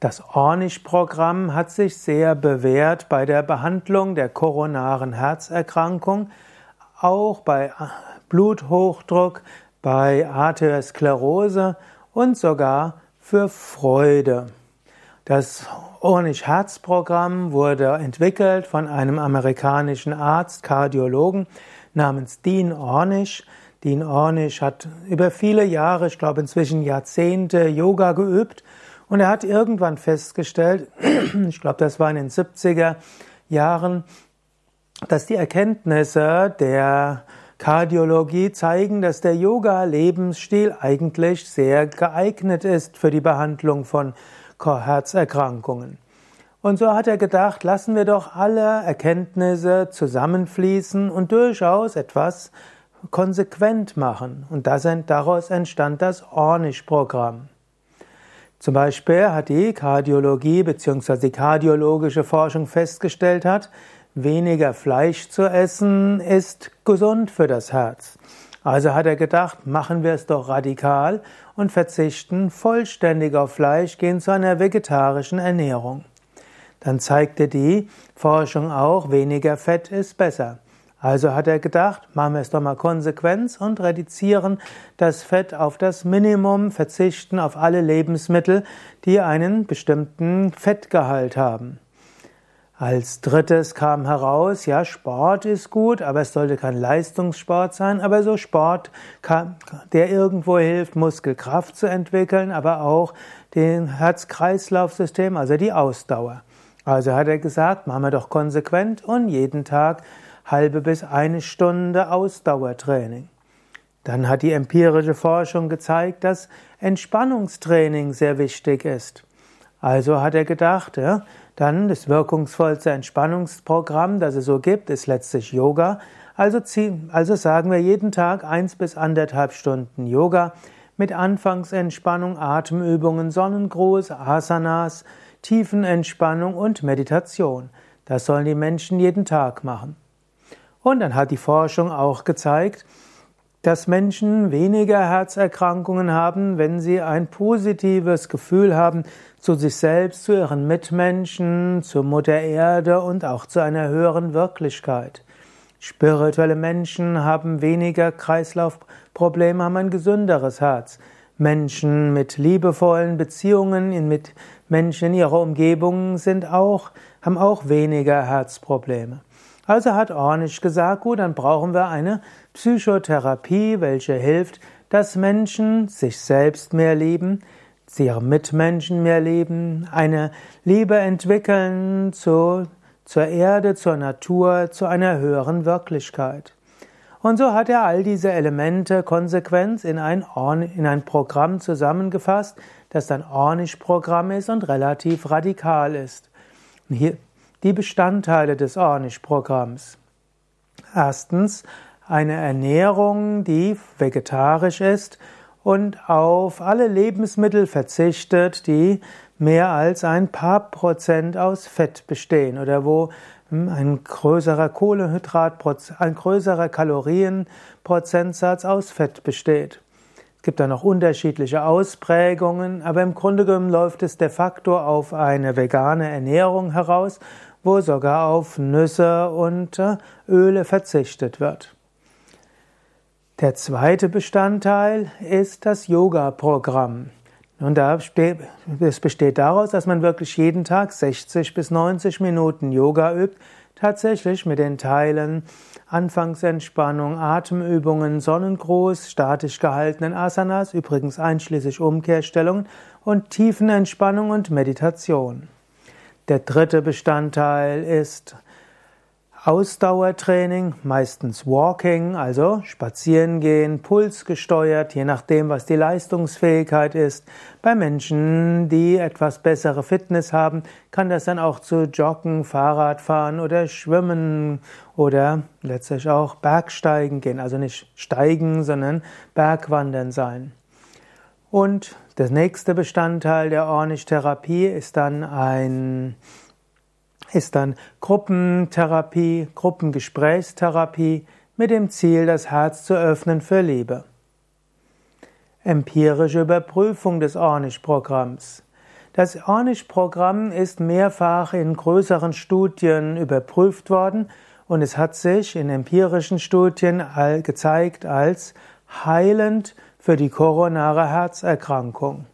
Das Ornish-Programm hat sich sehr bewährt bei der Behandlung der koronaren Herzerkrankung, auch bei Bluthochdruck, bei Arteriosklerose und sogar für Freude. Das Ornish-Herzprogramm wurde entwickelt von einem amerikanischen Arzt, Kardiologen namens Dean Ornish. Dean Ornish hat über viele Jahre, ich glaube inzwischen Jahrzehnte Yoga geübt und er hat irgendwann festgestellt, ich glaube, das war in den 70er Jahren, dass die Erkenntnisse der Kardiologie zeigen, dass der Yoga-Lebensstil eigentlich sehr geeignet ist für die Behandlung von Herzerkrankungen. Und so hat er gedacht, lassen wir doch alle Erkenntnisse zusammenfließen und durchaus etwas konsequent machen. Und daraus entstand das Ornish-Programm. Zum Beispiel hat die Kardiologie bzw. die kardiologische Forschung festgestellt hat, weniger Fleisch zu essen ist gesund für das Herz. Also hat er gedacht, machen wir es doch radikal und verzichten vollständig auf Fleisch, gehen zu einer vegetarischen Ernährung. Dann zeigte die Forschung auch, weniger Fett ist besser. Also hat er gedacht, machen wir es doch mal konsequent und reduzieren das Fett auf das Minimum, verzichten auf alle Lebensmittel, die einen bestimmten Fettgehalt haben. Als drittes kam heraus, ja, Sport ist gut, aber es sollte kein Leistungssport sein, aber so Sport, der irgendwo hilft, Muskelkraft zu entwickeln, aber auch den Herz-Kreislauf-System, also die Ausdauer. Also hat er gesagt, machen wir doch konsequent und jeden Tag halbe bis eine Stunde Ausdauertraining. Dann hat die empirische Forschung gezeigt, dass Entspannungstraining sehr wichtig ist. Also hat er gedacht, ja, dann das wirkungsvollste Entspannungsprogramm, das es so gibt, ist letztlich Yoga. Also, also sagen wir jeden Tag eins bis anderthalb Stunden Yoga mit Anfangsentspannung, Atemübungen, Sonnengruß, Asanas, Tiefenentspannung und Meditation. Das sollen die Menschen jeden Tag machen. Und dann hat die Forschung auch gezeigt, dass Menschen weniger Herzerkrankungen haben, wenn sie ein positives Gefühl haben zu sich selbst, zu ihren Mitmenschen, zur Mutter Erde und auch zu einer höheren Wirklichkeit. Spirituelle Menschen haben weniger Kreislaufprobleme, haben ein gesünderes Herz. Menschen mit liebevollen Beziehungen, mit Menschen in ihrer Umgebung sind auch, haben auch weniger Herzprobleme. Also hat Ornish gesagt, gut, dann brauchen wir eine Psychotherapie, welche hilft, dass Menschen sich selbst mehr lieben, sie ihre Mitmenschen mehr lieben, eine Liebe entwickeln zu, zur Erde, zur Natur, zu einer höheren Wirklichkeit. Und so hat er all diese Elemente konsequent in ein, in ein Programm zusammengefasst, das dann Ornish-Programm ist und relativ radikal ist. Hier, die Bestandteile des Ornish-Programms. Erstens eine Ernährung, die vegetarisch ist und auf alle Lebensmittel verzichtet, die mehr als ein paar Prozent aus Fett bestehen oder wo hm, ein größerer Kohlehydrat, ein größerer Kalorienprozentsatz aus Fett besteht. Es gibt da noch unterschiedliche Ausprägungen, aber im Grunde genommen läuft es de facto auf eine vegane Ernährung heraus wo sogar auf Nüsse und äh, Öle verzichtet wird. Der zweite Bestandteil ist das Yoga-Programm. Und es besteht daraus, dass man wirklich jeden Tag 60 bis 90 Minuten Yoga übt, tatsächlich mit den Teilen Anfangsentspannung, Atemübungen, Sonnengruß, statisch gehaltenen Asanas, übrigens einschließlich Umkehrstellungen und Tiefenentspannung und Meditation. Der dritte Bestandteil ist Ausdauertraining, meistens Walking, also spazieren gehen, pulsgesteuert, je nachdem, was die Leistungsfähigkeit ist. Bei Menschen, die etwas bessere Fitness haben, kann das dann auch zu Joggen, Fahrradfahren oder Schwimmen oder letztlich auch Bergsteigen gehen. Also nicht steigen, sondern Bergwandern sein. Und der nächste Bestandteil der Ornish-Therapie ist dann ein ist dann Gruppentherapie, Gruppengesprächstherapie mit dem Ziel, das Herz zu öffnen für Liebe. Empirische Überprüfung des Ornish-Programms. Das Ornish-Programm ist mehrfach in größeren Studien überprüft worden und es hat sich in empirischen Studien gezeigt als heilend für die koronare Herzerkrankung.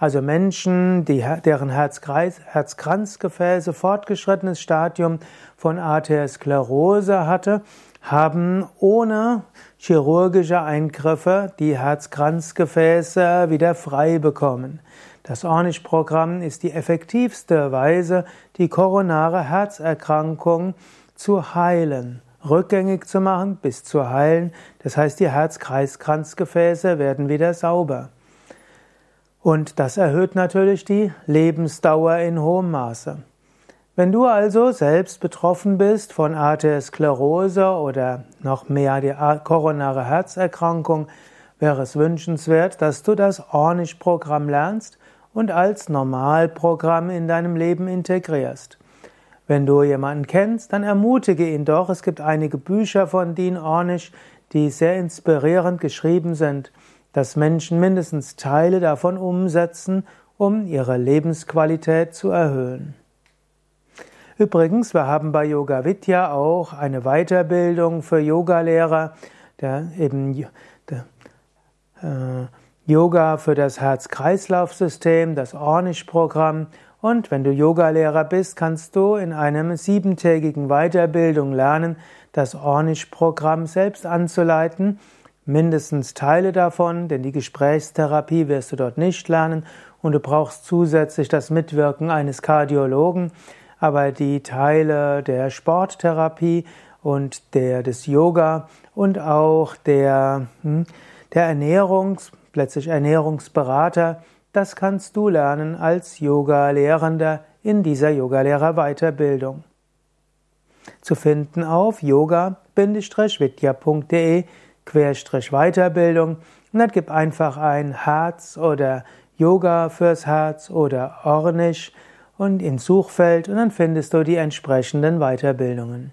Also Menschen, die, deren Herzkranzgefäße fortgeschrittenes Stadium von Arteriosklerose hatte, haben ohne chirurgische Eingriffe die Herzkranzgefäße wieder frei bekommen. Das Ornish-Programm ist die effektivste Weise, die koronare Herzerkrankung zu heilen, rückgängig zu machen bis zu heilen. Das heißt, die Herz-Kreis-Kranzgefäße werden wieder sauber. Und das erhöht natürlich die Lebensdauer in hohem Maße. Wenn du also selbst betroffen bist von Arteriosklerose oder noch mehr die koronare Herzerkrankung, wäre es wünschenswert, dass du das Ornish-Programm lernst und als Normalprogramm in deinem Leben integrierst. Wenn du jemanden kennst, dann ermutige ihn doch. Es gibt einige Bücher von Dean Ornish, die sehr inspirierend geschrieben sind, dass Menschen mindestens Teile davon umsetzen, um ihre Lebensqualität zu erhöhen. Übrigens, wir haben bei Yoga Vidya auch eine Weiterbildung für Yogalehrer, der eben der, äh, Yoga für das Herz-Kreislauf-System, das Ornish-Programm. Und wenn du Yogalehrer bist, kannst du in einem siebentägigen Weiterbildung lernen, das Ornish-Programm selbst anzuleiten. Mindestens Teile davon, denn die Gesprächstherapie wirst du dort nicht lernen und du brauchst zusätzlich das Mitwirken eines Kardiologen. Aber die Teile der Sporttherapie und der des Yoga und auch der, hm, der Ernährungs plötzlich Ernährungsberater, das kannst du lernen als Yoga-Lehrender in dieser Yogalehrer-Weiterbildung. Zu finden auf yoga-vidya.de Weiterbildung und dann gib einfach ein Herz oder Yoga fürs Herz oder Ornisch und ins Suchfeld und dann findest du die entsprechenden Weiterbildungen.